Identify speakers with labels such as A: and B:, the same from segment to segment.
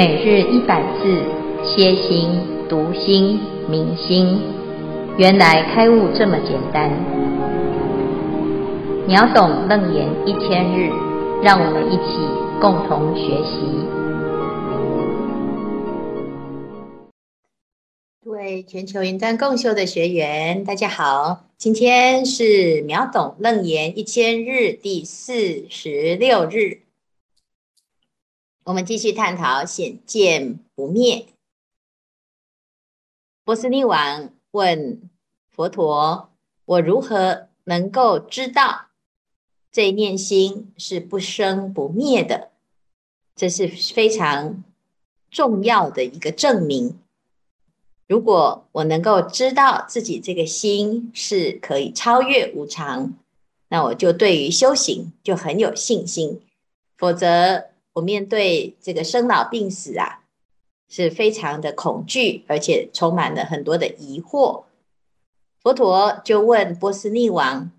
A: 每日一百字，歇心、读心、明心，原来开悟这么简单。秒懂楞严一千日，让我们一起共同学习。
B: 各位全球云端共修的学员，大家好，今天是秒懂楞严一千日第四十六日。我们继续探讨显见不灭。波斯匿王问佛陀：“我如何能够知道这一念心是不生不灭的？这是非常重要的一个证明。如果我能够知道自己这个心是可以超越无常，那我就对于修行就很有信心。否则，我面对这个生老病死啊，是非常的恐惧，而且充满了很多的疑惑。佛陀就问波斯匿王：“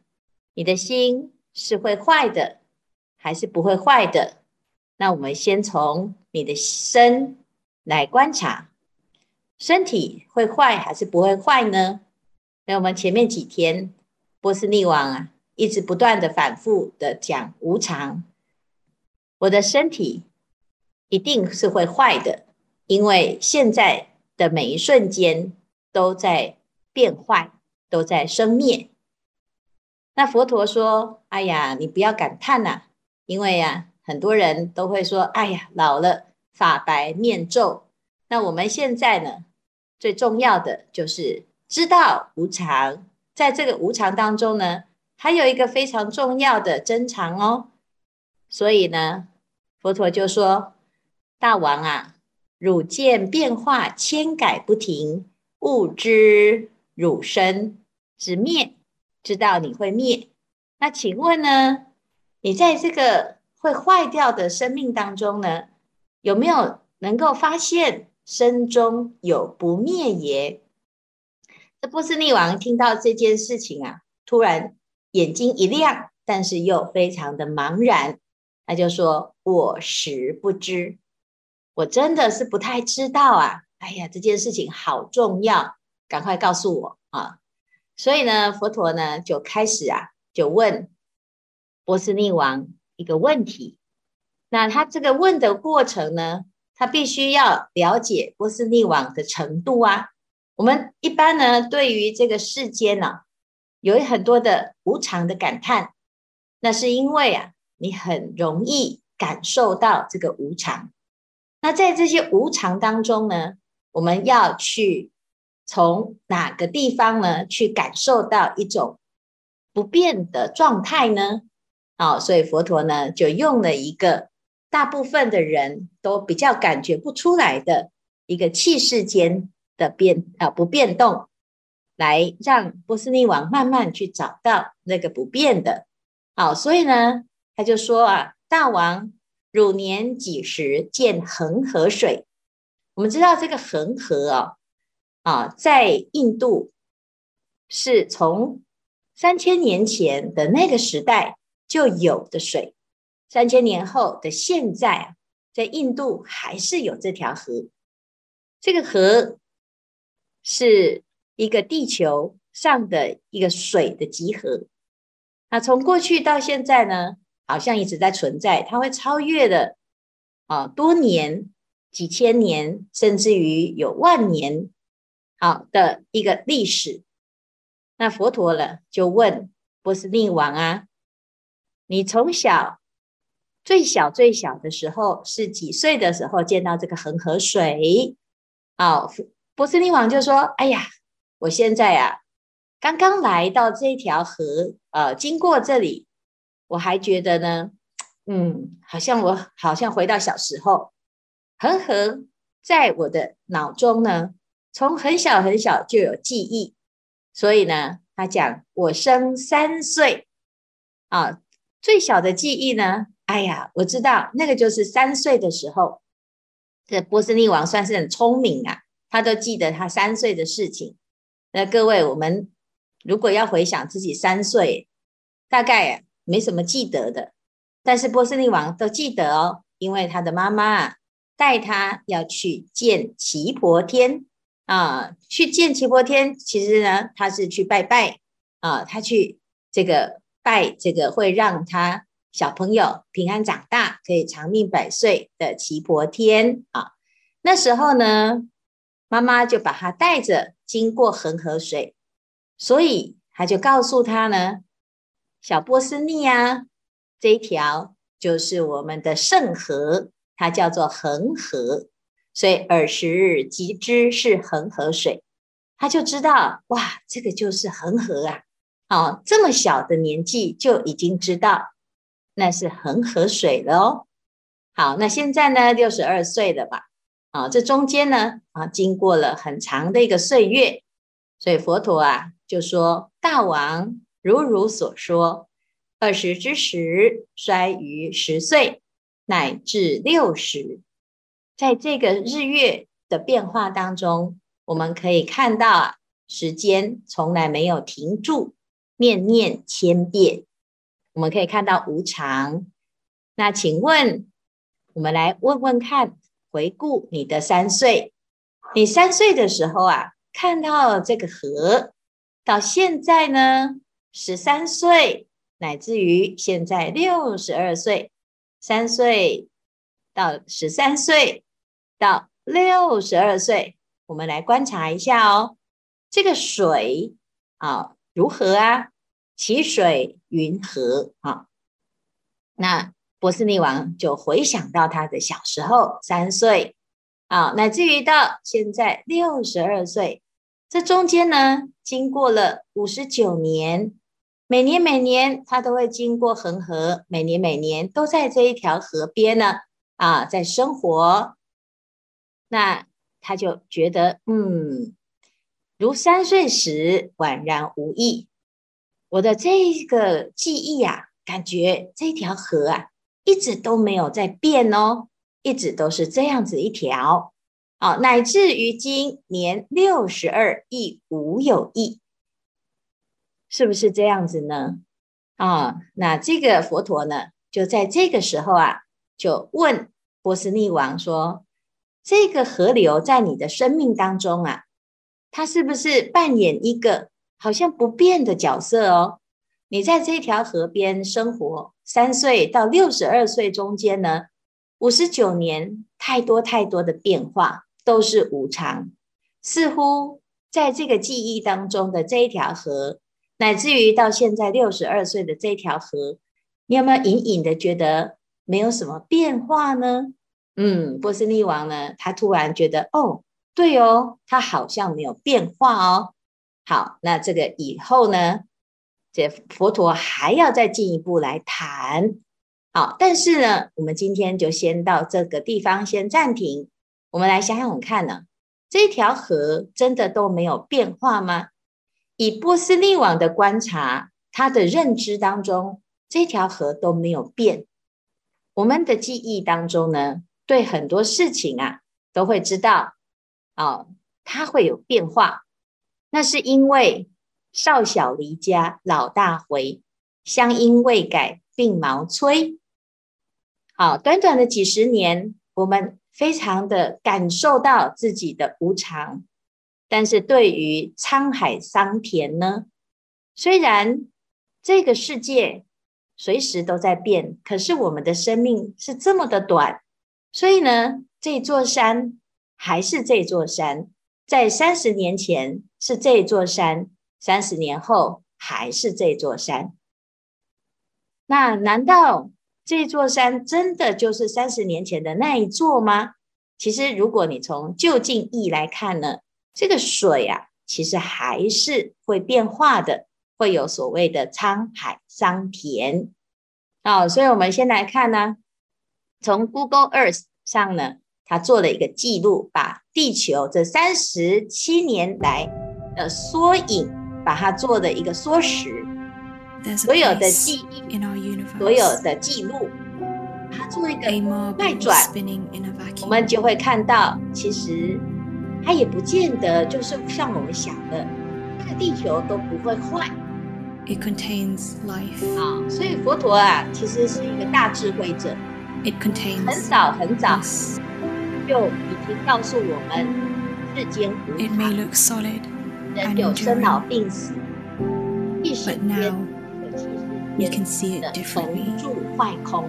B: 你的心是会坏的，还是不会坏的？”那我们先从你的身来观察，身体会坏还是不会坏呢？那我们前面几天，波斯匿王啊，一直不断的反复的讲无常。我的身体一定是会坏的，因为现在的每一瞬间都在变坏，都在生灭。那佛陀说：“哎呀，你不要感叹呐，因为呀，很多人都会说：‘哎呀，老了发白面皱。’那我们现在呢，最重要的就是知道无常，在这个无常当中呢，还有一个非常重要的真常哦。所以呢。”佛陀就说：“大王啊，汝见变化千改不停，悟知汝生之灭，知道你会灭。那请问呢？你在这个会坏掉的生命当中呢，有没有能够发现身中有不灭耶？”这波斯匿王听到这件事情啊，突然眼睛一亮，但是又非常的茫然。他就说：“我实不知，我真的是不太知道啊！哎呀，这件事情好重要，赶快告诉我啊！”所以呢，佛陀呢就开始啊，就问波斯匿王一个问题。那他这个问的过程呢，他必须要了解波斯匿王的程度啊。我们一般呢，对于这个世间呢、啊，有很多的无常的感叹，那是因为啊。你很容易感受到这个无常。那在这些无常当中呢，我们要去从哪个地方呢，去感受到一种不变的状态呢？好，所以佛陀呢就用了一个大部分的人都比较感觉不出来的一个气世间的变啊不变动，来让波斯匿王慢慢去找到那个不变的。好，所以呢。他就说啊，大王，汝年几时见恒河水？我们知道这个恒河啊，啊，在印度是从三千年前的那个时代就有的水，三千年后的现在，在印度还是有这条河。这个河是一个地球上的一个水的集合。那从过去到现在呢？好像一直在存在，它会超越的啊，多年、几千年，甚至于有万年，好的一个历史。那佛陀呢，就问波斯匿王啊，你从小最小最小的时候是几岁的时候见到这个恒河水？好，波斯匿王就说：哎呀，我现在啊，刚刚来到这条河，呃，经过这里。我还觉得呢，嗯，好像我好像回到小时候，恒河在我的脑中呢，从很小很小就有记忆，所以呢，他讲我生三岁啊，最小的记忆呢，哎呀，我知道那个就是三岁的时候，这波斯匿王算是很聪明啊，他都记得他三岁的事情。那各位，我们如果要回想自己三岁，大概。没什么记得的，但是波斯匿王都记得哦，因为他的妈妈带他要去见耆婆天啊，去见耆婆天。其实呢，他是去拜拜啊，他去这个拜这个会让他小朋友平安长大，可以长命百岁的耆婆天啊。那时候呢，妈妈就把他带着经过恒河水，所以他就告诉他呢，小波斯匿啊，这一条就是我们的圣河。它叫做恒河，所以尔时即知是恒河水，他就知道哇，这个就是恒河啊！哦，这么小的年纪就已经知道那是恒河水了哦。好，那现在呢，六十二岁了吧？啊、哦，这中间呢，啊，经过了很长的一个岁月，所以佛陀啊就说：“大王如汝所说，二十之时衰于十岁。”乃至六十，在这个日月的变化当中，我们可以看到啊，时间从来没有停住，念念千变。我们可以看到无常。那请问，我们来问问看，回顾你的三岁，你三岁的时候啊，看到这个河，到现在呢，十三岁，乃至于现在六十二岁。三岁到十三岁到六十二岁，我们来观察一下哦。这个水啊，如何啊？其水云河啊。那波斯匿王就回想到他的小时候，三岁啊，乃至于到现在六十二岁，这中间呢，经过了五十九年。每年每年，他都会经过恒河，每年每年都在这一条河边呢，啊，在生活。那他就觉得，嗯，如三岁时宛然无异。我的这个记忆啊，感觉这条河啊，一直都没有在变哦，一直都是这样子一条，哦，乃至于今年六十二亦无有异。是不是这样子呢？啊，那这个佛陀呢，就在这个时候啊，就问波斯匿王说：“这个河流在你的生命当中啊，它是不是扮演一个好像不变的角色哦？你在这条河边生活，三岁到六十二岁中间呢，五十九年，太多太多的变化都是无常，似乎在这个记忆当中的这一条河。”乃至于到现在六十二岁的这条河，你有没有隐隐的觉得没有什么变化呢？嗯，波斯匿王呢，他突然觉得，哦，对哦，他好像没有变化哦。好，那这个以后呢，这佛陀还要再进一步来谈。好，但是呢，我们今天就先到这个地方先暂停。我们来想想看呢，这条河真的都没有变化吗？以波斯匿王的观察，他的认知当中，这条河都没有变。我们的记忆当中呢，对很多事情啊，都会知道，哦，它会有变化。那是因为少小离家，老大回，乡音未改，鬓毛衰。好，短短的几十年，我们非常的感受到自己的无常。但是对于沧海桑田呢，虽然这个世界随时都在变，可是我们的生命是这么的短，所以呢，这座山还是这座山，在三十年前是这座山，三十年后还是这座山。那难道这座山真的就是三十年前的那一座吗？其实，如果你从就近义来看呢？这个水啊，其实还是会变化的，会有所谓的沧海桑田。哦，所以我们先来看呢，从 Google Earth 上呢，它做了一个记录，把地球这三十七年来的缩影，把它做的一个缩时，所有的记忆，所有的记录，它做一个外转，我们就会看到，其实。它也不见得就是像我们想的，这个地球都不会坏。
C: It contains life.
B: 啊，所以佛陀啊，其实是一个大智慧者。
C: It contains
B: 很早很早就已经告诉我们，世间无常。
C: It may look solid
B: 人有生老病死，一瞬间，
C: 可其实的
B: 横竖坏空。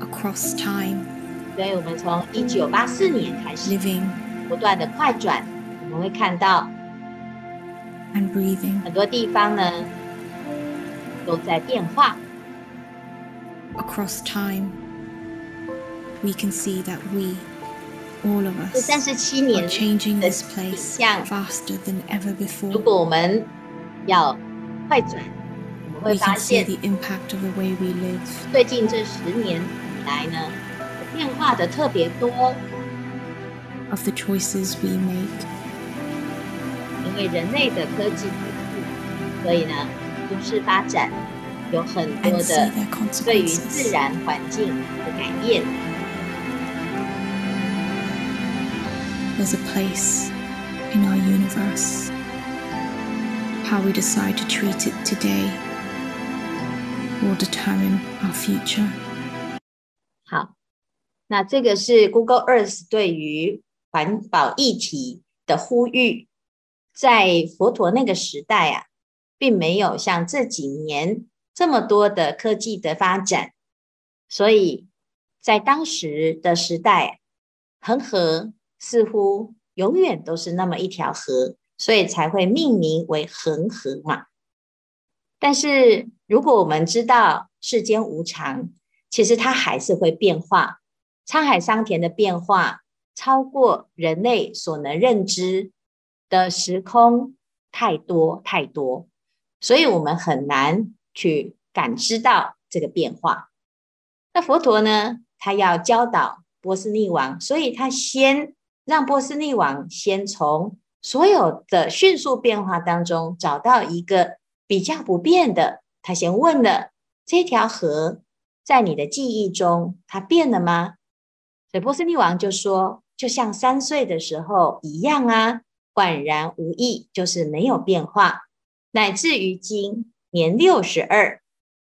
C: Across time，
B: 所以我们从一九八四年开始，living 不断的快转，我们会看到
C: ，and breathing
B: 很多地方呢都在变化。
C: Across time，we can see that we。
B: 这三十七年的景象，如果我们要快转，我们会发现最近这十年以来呢，变化的特别多。
C: Of the choices we make，
B: 因为人类的科技进步，所以呢，都市发展有很多的对于自然环境的改变。
C: There's a place in our universe. How we decide to treat it today will determine our future.
B: 好，那这个是 Google Earth 对于 环保议题的呼吁。在佛陀那个时代啊，并没有像这几年这么多的科技的发展，所以在当时的时代，恒河。似乎永远都是那么一条河，所以才会命名为恒河嘛。但是如果我们知道世间无常，其实它还是会变化，沧海桑田的变化超过人类所能认知的时空太多太多，所以我们很难去感知到这个变化。那佛陀呢，他要教导波斯匿王，所以他先。让波斯匿王先从所有的迅速变化当中找到一个比较不变的。他先问了：这条河在你的记忆中，它变了吗？所以波斯匿王就说：就像三岁的时候一样啊，宛然无异，就是没有变化。乃至于今年六十二，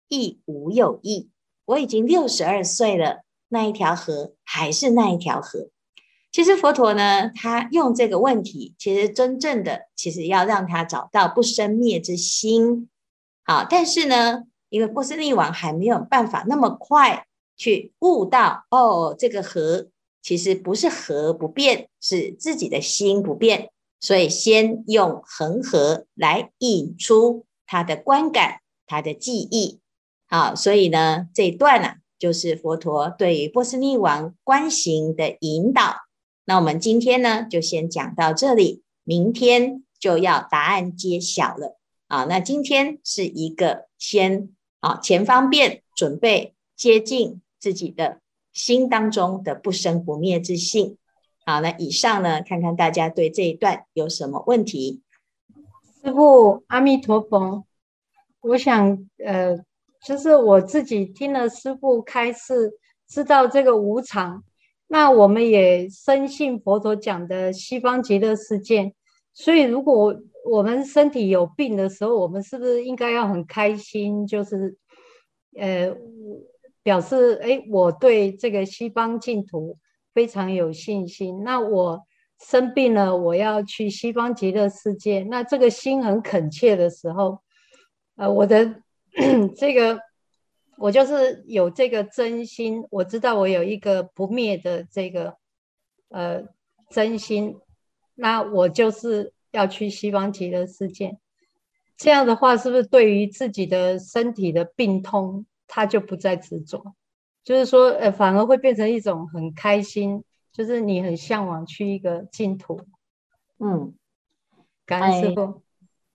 B: 亦无有异。我已经六十二岁了，那一条河还是那一条河。其实佛陀呢，他用这个问题，其实真正的其实要让他找到不生灭之心。好，但是呢，因为波斯匿王还没有办法那么快去悟到，哦，这个河其实不是河不变，是自己的心不变，所以先用恒河来引出他的观感，他的记忆。好，所以呢，这一段呢、啊，就是佛陀对于波斯匿王观行的引导。那我们今天呢，就先讲到这里，明天就要答案揭晓了啊。那今天是一个先啊，前方便准备接近自己的心当中的不生不灭之性。好，那以上呢，看看大家对这一段有什么问题？
D: 师父，阿弥陀佛。我想，呃，就是我自己听了师父开示，知道这个无常。那我们也深信佛陀讲的西方极乐世界，所以如果我们身体有病的时候，我们是不是应该要很开心？就是，呃，表示哎，我对这个西方净土非常有信心。那我生病了，我要去西方极乐世界。那这个心很恳切的时候，呃，我的 这个。我就是有这个真心，我知道我有一个不灭的这个呃真心，那我就是要去西方极乐世界。这样的话，是不是对于自己的身体的病痛，他就不再执着？就是说，呃，反而会变成一种很开心，就是你很向往去一个净土。嗯，感恩师父。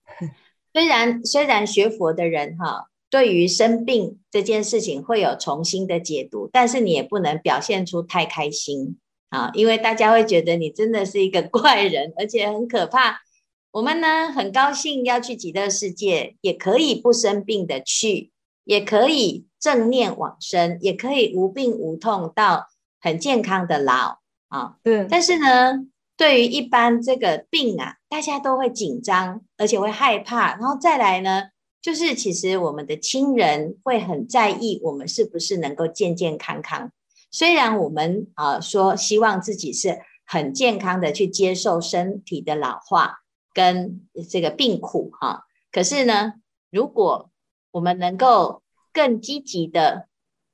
B: 哎、虽然虽然学佛的人哈。对于生病这件事情会有重新的解读，但是你也不能表现出太开心啊，因为大家会觉得你真的是一个怪人，而且很可怕。我们呢，很高兴要去极乐世界，也可以不生病的去，也可以正念往生，也可以无病无痛到很健康的老啊。
D: 对。
B: 但是呢，对于一般这个病啊，大家都会紧张，而且会害怕，然后再来呢。就是其实我们的亲人会很在意我们是不是能够健健康康。虽然我们啊说希望自己是很健康的去接受身体的老化跟这个病苦哈。可是呢，如果我们能够更积极的，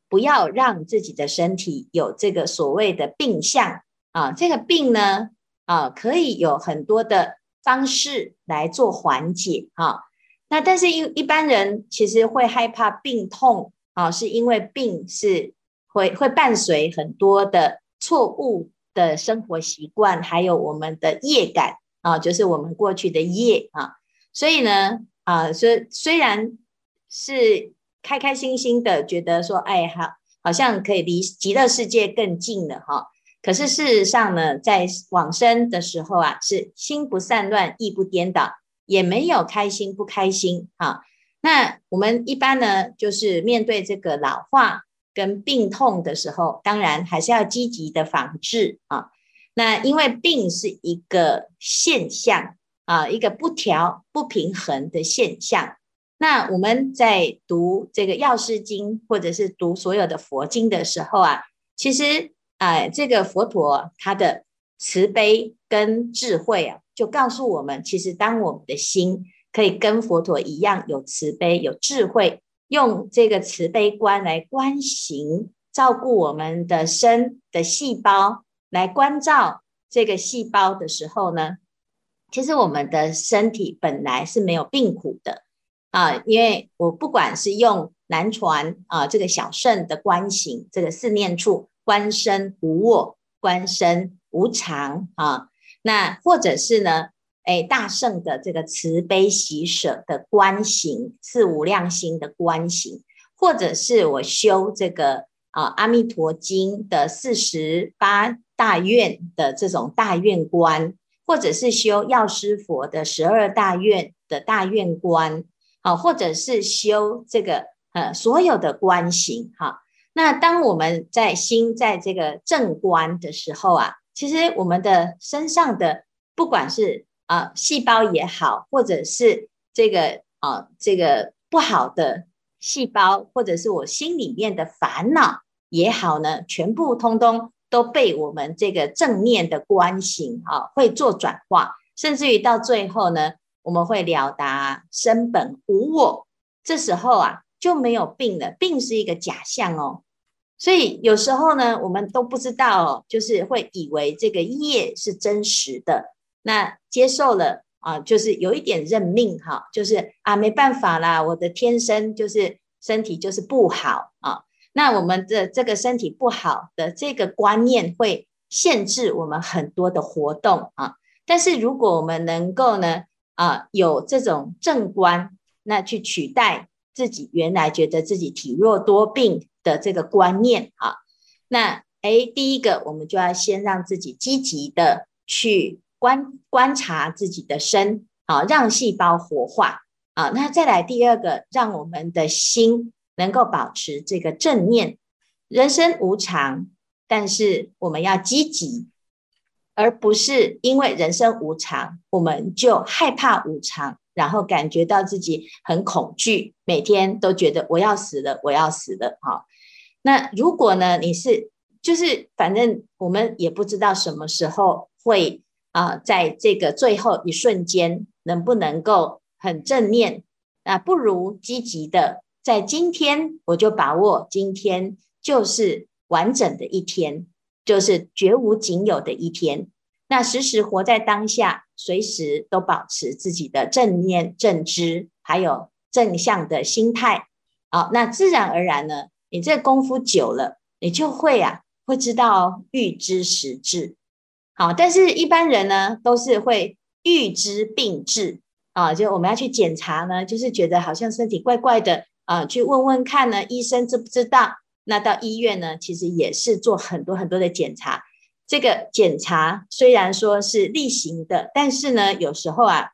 B: 不要让自己的身体有这个所谓的病相啊，这个病呢啊，可以有很多的方式来做缓解哈。那但是，一一般人其实会害怕病痛啊，是因为病是会会伴随很多的错误的生活习惯，还有我们的业感啊，就是我们过去的业啊。所以呢，啊，虽虽然是开开心心的觉得说，哎，好，好像可以离极乐世界更近了哈。可是事实上呢，在往生的时候啊，是心不散乱，意不颠倒。也没有开心不开心哈，那我们一般呢，就是面对这个老化跟病痛的时候，当然还是要积极的防治啊。那因为病是一个现象啊，一个不调不平衡的现象。那我们在读这个药师经或者是读所有的佛经的时候啊，其实啊，这个佛陀他的慈悲跟智慧啊。就告诉我们，其实当我们的心可以跟佛陀一样有慈悲、有智慧，用这个慈悲观来观行，照顾我们的身的细胞，来关照这个细胞的时候呢，其实我们的身体本来是没有病苦的啊。因为我不管是用南传啊这个小乘的观行，这个四念处观身无我、观身无常啊。那或者是呢，哎，大圣的这个慈悲喜舍的观行，四无量心的观行，或者是我修这个啊《阿弥陀经》的四十八大愿的这种大愿观，或者是修药师佛的十二大愿的大愿观，好，或者是修这个呃所有的观行，哈。那当我们在心在这个正观的时候啊。其实我们的身上的不管是啊细胞也好，或者是这个啊这个不好的细胞，或者是我心里面的烦恼也好呢，全部通通都被我们这个正念的观行啊会做转化，甚至于到最后呢，我们会了达身本无我，这时候啊就没有病了，病是一个假象哦。所以有时候呢，我们都不知道，就是会以为这个业是真实的，那接受了啊，就是有一点认命哈，就是啊没办法啦，我的天生就是身体就是不好啊。那我们的这个身体不好的这个观念会限制我们很多的活动啊。但是如果我们能够呢啊有这种正观，那去取代自己原来觉得自己体弱多病。的这个观念啊，那诶，第一个我们就要先让自己积极的去观观察自己的身，啊，让细胞活化啊。那再来第二个，让我们的心能够保持这个正念。人生无常，但是我们要积极，而不是因为人生无常，我们就害怕无常，然后感觉到自己很恐惧，每天都觉得我要死了，我要死了，好。那如果呢？你是就是反正我们也不知道什么时候会啊、在这个最后一瞬间能不能够很正念？那不如积极的在今天，我就把握今天就是完整的一天，就是绝无仅有的一天。那时时活在当下，随时都保持自己的正念、正知，还有正向的心态。好，那自然而然呢？你这功夫久了，你就会啊，会知道预知时至。好，但是一般人呢，都是会预知病治啊，就我们要去检查呢，就是觉得好像身体怪怪的啊，去问问看呢，医生知不知道？那到医院呢，其实也是做很多很多的检查。这个检查虽然说是例行的，但是呢，有时候啊，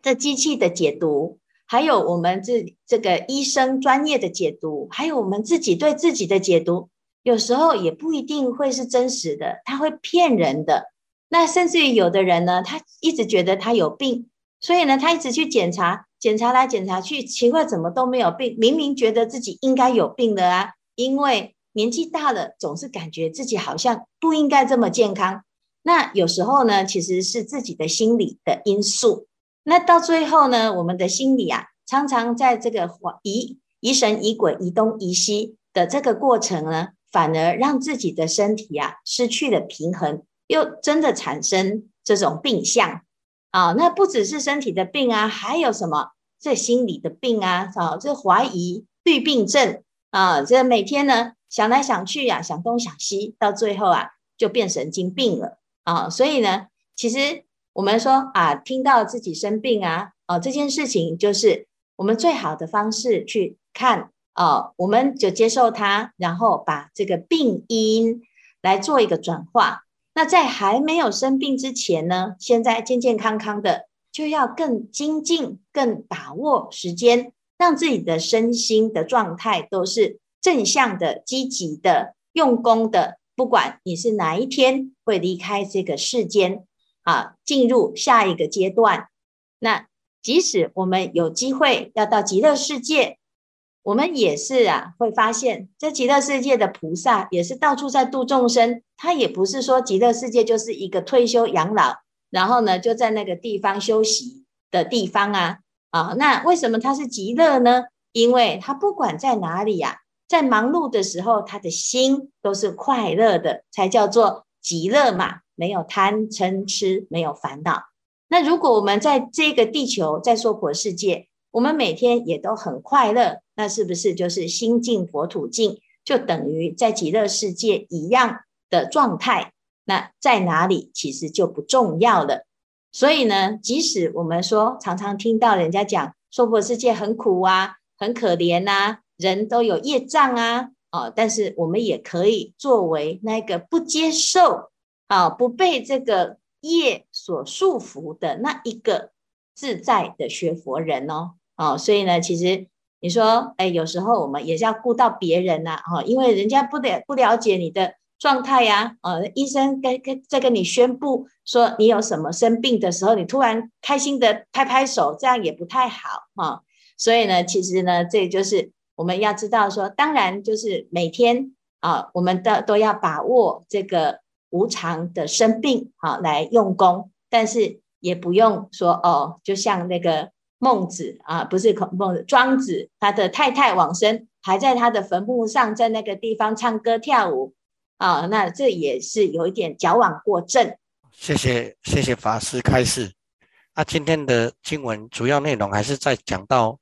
B: 这机器的解读。还有我们这这个医生专业的解读，还有我们自己对自己的解读，有时候也不一定会是真实的，他会骗人的。那甚至于有的人呢，他一直觉得他有病，所以呢，他一直去检查，检查来检查去，奇怪怎么都没有病，明明觉得自己应该有病的啊，因为年纪大了，总是感觉自己好像不应该这么健康。那有时候呢，其实是自己的心理的因素。那到最后呢，我们的心理啊，常常在这个疑疑神疑鬼、疑东疑西的这个过程呢，反而让自己的身体啊失去了平衡，又真的产生这种病象啊。那不只是身体的病啊，还有什么？这心理的病啊，啊，这怀疑虑病症啊，这每天呢想来想去呀、啊，想东想西，到最后啊就变神经病了啊。所以呢，其实我们说啊，听到自己生病啊，啊这件事情就是我们最好的方式去看啊，我们就接受它，然后把这个病因来做一个转化。那在还没有生病之前呢，现在健健康康的。就要更精进，更把握时间，让自己的身心的状态都是正向的、积极的、用功的。不管你是哪一天会离开这个世间，啊，进入下一个阶段。那即使我们有机会要到极乐世界，我们也是啊，会发现这极乐世界的菩萨也是到处在度众生。他也不是说极乐世界就是一个退休养老。然后呢，就在那个地方休息的地方啊，啊，那为什么他是极乐呢？因为他不管在哪里呀、在忙碌的时候，他的心都是快乐的，才叫做极乐嘛，没有贪嗔痴，没有烦恼。那如果我们在这个地球，在娑婆世界，我们每天也都很快乐，那是不是就是心净佛土净，就等于在极乐世界一样的状态？那在哪里其实就不重要了，所以呢，即使我们说常常听到人家讲娑婆世界很苦啊，很可怜呐、人都有业障啊，哦，但是我们也可以作为那个不接受啊，不被这个业所束缚的那一个自在的学佛人哦，哦，所以呢，其实你说，哎，有时候我们也是要顾到别人呐，哦，因为人家不了不了解你的。状态呀，呃，医生跟跟在跟你宣布说你有什么生病的时候，你突然开心的拍拍手，这样也不太好哈。所以呢，其实呢，这就是我们要知道说，当然就是每天啊，我们的都要把握这个无常的生病啊，来用功，但是也不用说哦，就像那个孟子啊，不是孔孟，庄子他的太太往生，还在他的坟墓上，在那个地方唱歌跳舞。啊、哦，那这也是有一点矫枉过正。
E: 谢谢谢谢法师开示。那、啊、今天的经文主要内容还是在讲到，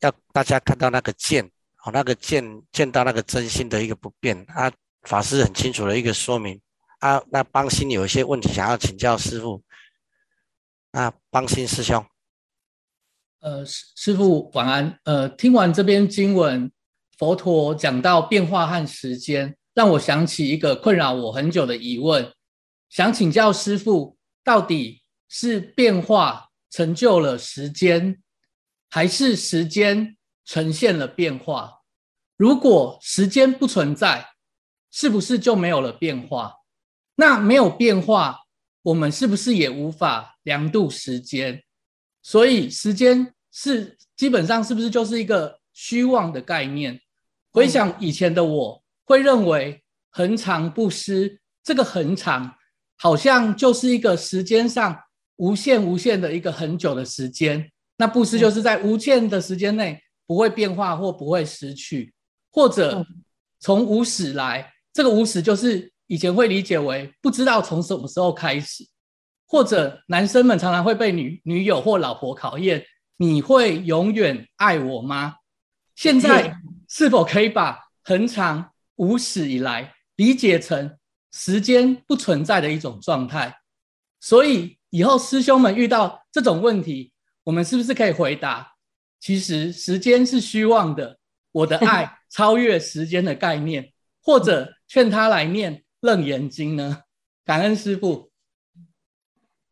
E: 要大家看到那个见，哦，那个见见到那个真心的一个不变。啊，法师很清楚的一个说明。啊，那邦心有一些问题想要请教师傅。啊，邦心师兄。
F: 呃，师师傅晚安。呃，听完这篇经文，佛陀讲到变化和时间。让我想起一个困扰我很久的疑问，想请教师父，到底是变化成就了时间，还是时间呈现了变化？如果时间不存在，是不是就没有了变化？那没有变化，我们是不是也无法量度时间？所以时间是基本上是不是就是一个虚妄的概念？回想以前的我。会认为恒常不失，这个恒常好像就是一个时间上无限无限的一个很久的时间。那不失就是在无限的时间内不会变化或不会失去，或者从无始来，这个无始就是以前会理解为不知道从什么时候开始，或者男生们常常会被女女友或老婆考验，你会永远爱我吗？现在是否可以把恒常无始以来，理解成时间不存在的一种状态，所以以后师兄们遇到这种问题，我们是不是可以回答：其实时间是虚妄的，我的爱 超越时间的概念，或者劝他来念《楞严经》呢？感恩师父。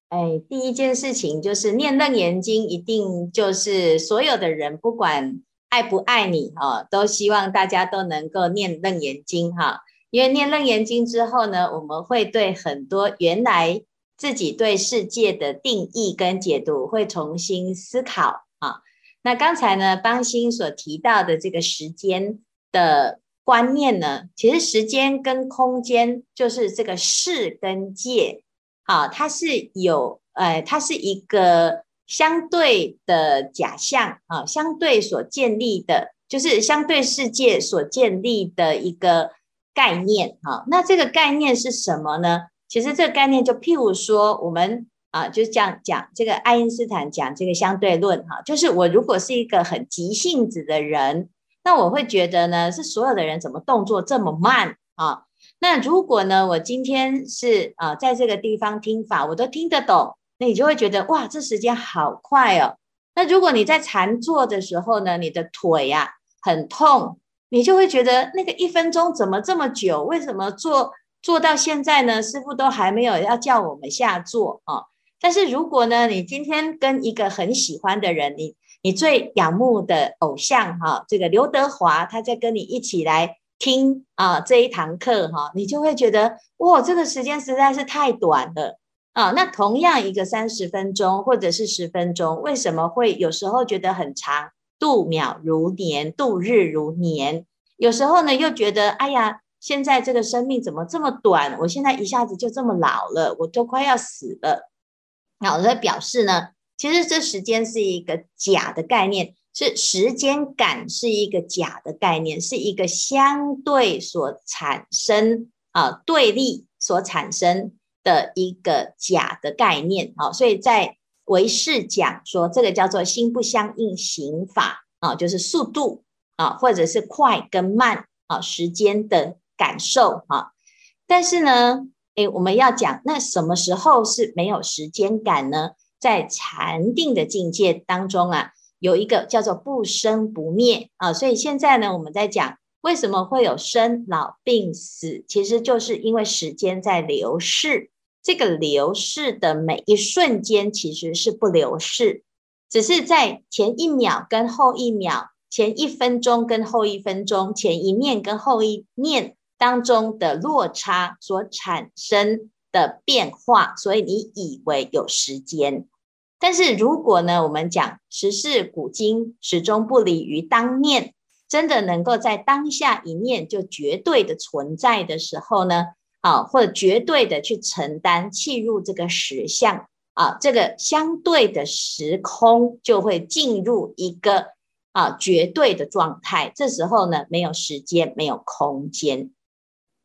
B: 哎，第一件事情就是念《楞严经》，一定就是所有的人不管。爱不爱你啊？都希望大家都能够念楞严经哈，因为念楞严经之后呢，我们会对很多原来自己对世界的定义跟解读会重新思考啊。那刚才呢，邦心所提到的这个时间的观念呢，其实时间跟空间就是这个世跟界，啊，它是有，呃，它是一个相对的假象啊，相对所建立的，就是相对世界所建立的一个概念啊。那这个概念是什么呢？其实这个概念就譬如说，我们啊，就这样讲这个爱因斯坦讲这个相对论哈，就是我如果是一个很急性子的人。那我会觉得呢，是所有的人怎么动作这么慢啊？那如果呢，我今天是啊，在这个地方听法，我都听得懂，那你就会觉得哇，这时间好快哦。那如果你在禅坐的时候呢，你的腿呀、很痛，你就会觉得那个一分钟怎么这么久？为什么坐坐到现在呢？师傅都还没有要叫我们下坐啊？但是如果呢，你今天跟一个很喜欢的人，你你最仰慕的偶像哈，这个刘德华，他在跟你一起来听啊这一堂课哈，你就会觉得哇，这个时间实在是太短了啊。那同样一个三十分钟或者是十分钟，为什么会有时候觉得很长？度秒如年，度日如年。有时候呢，又觉得哎呀，现在这个生命怎么这么短？我现在一下子就这么老了，我都快要死了。那我在表示呢？其实这时间是一个假的概念，是时间感是一个假的概念，是一个相对所产生啊对立所产生的一个假的概念啊，所以在唯识讲说这个叫做心不相应行法啊，就是速度啊，或者是快跟慢啊，时间的感受啊，但是呢，诶，我们要讲那什么时候是没有时间感呢？在禅定的境界当中啊，有一个叫做不生不灭啊，所以现在呢，我们在讲为什么会有生老病死，其实就是因为时间在流逝，这个流逝的每一瞬间其实是不流逝，只是在前一秒跟后一秒，前一分钟跟后一分钟，前一念跟后一念当中的落差所产生的变化，所以你以为有时间。但是如果呢，我们讲时事古今始终不离于当念，真的能够在当下一念就绝对的存在的时候呢，啊，或者绝对的去承担契入这个实相啊，这个相对的时空就会进入一个啊绝对的状态。这时候呢，没有时间，没有空间。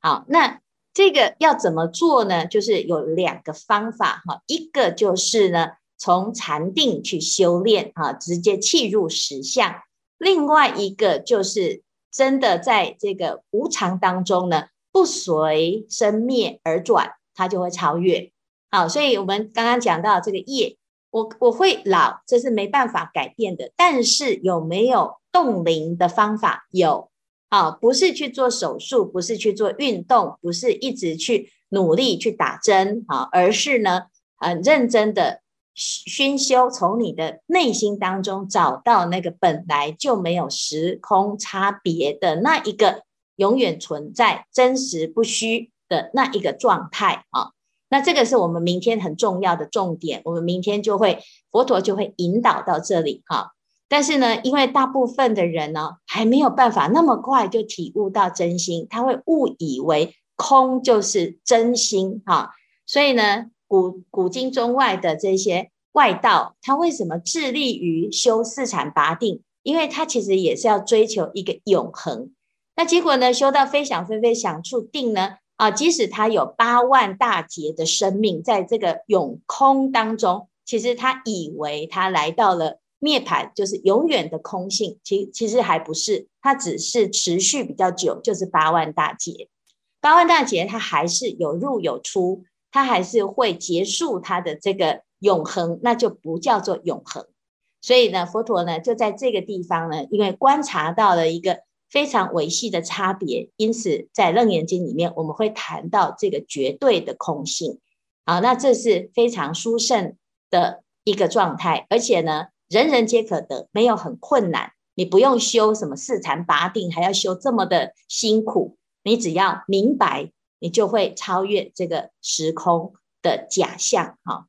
B: 好，那这个要怎么做呢？就是有两个方法哈，一个就是呢。从禅定去修炼啊，直接契入实相。另外一个就是真的在这个无常当中呢，不随生灭而转，它就会超越。好，所以我们刚刚讲到这个业，我我会老，这是没办法改变的。但是有没有冻龄的方法？有。啊，不是去做手术，不是去做运动，不是一直去努力去打针啊，而是呢，很认真的。熏修，从你的内心当中找到那个本来就没有时空差别的那一个永远存在、真实不虚的那一个状态啊。那这个是我们明天很重要的重点，我们明天就会佛陀就会引导到这里哈。但是呢，因为大部分的人呢还没有办法那么快就体悟到真心，他会误以为空就是真心哈，所以呢。古古今中外的这些外道，他为什么致力于修四禅八定？因为他其实也是要追求一个永恒。那结果呢，修到非想非非想处定呢？啊，即使他有八万大劫的生命，在这个永空当中，其实他以为他来到了涅槃，就是永远的空性。其其实还不是，他只是持续比较久，就是八万大劫。八万大劫，他还是有入有出。它还是会结束它的这个永恒，那就不叫做永恒。所以呢，佛陀呢就在这个地方呢，因为观察到了一个非常微细的差别，因此在《楞严经》里面我们会谈到这个绝对的空性。好，那这是非常殊胜的一个状态，而且呢，人人皆可得，没有很困难，你不用修什么四禅八定，还要修这么的辛苦，你只要明白。你就会超越这个时空的假象，哈。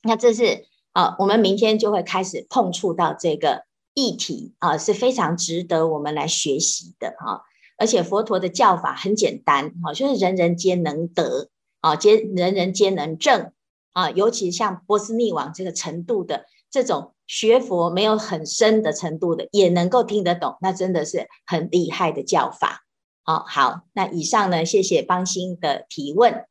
B: 那这是啊，我们明天就会开始碰触到这个议题啊，是非常值得我们来学习的哈。而且佛陀的教法很简单，哈，就是人人皆能得，啊，皆人人皆能证，啊，尤其像波斯匿王这个程度的这种学佛没有很深的程度的，也能够听得懂，那真的是很厉害的教法。哦，好，那以上呢，谢谢邦心的提问。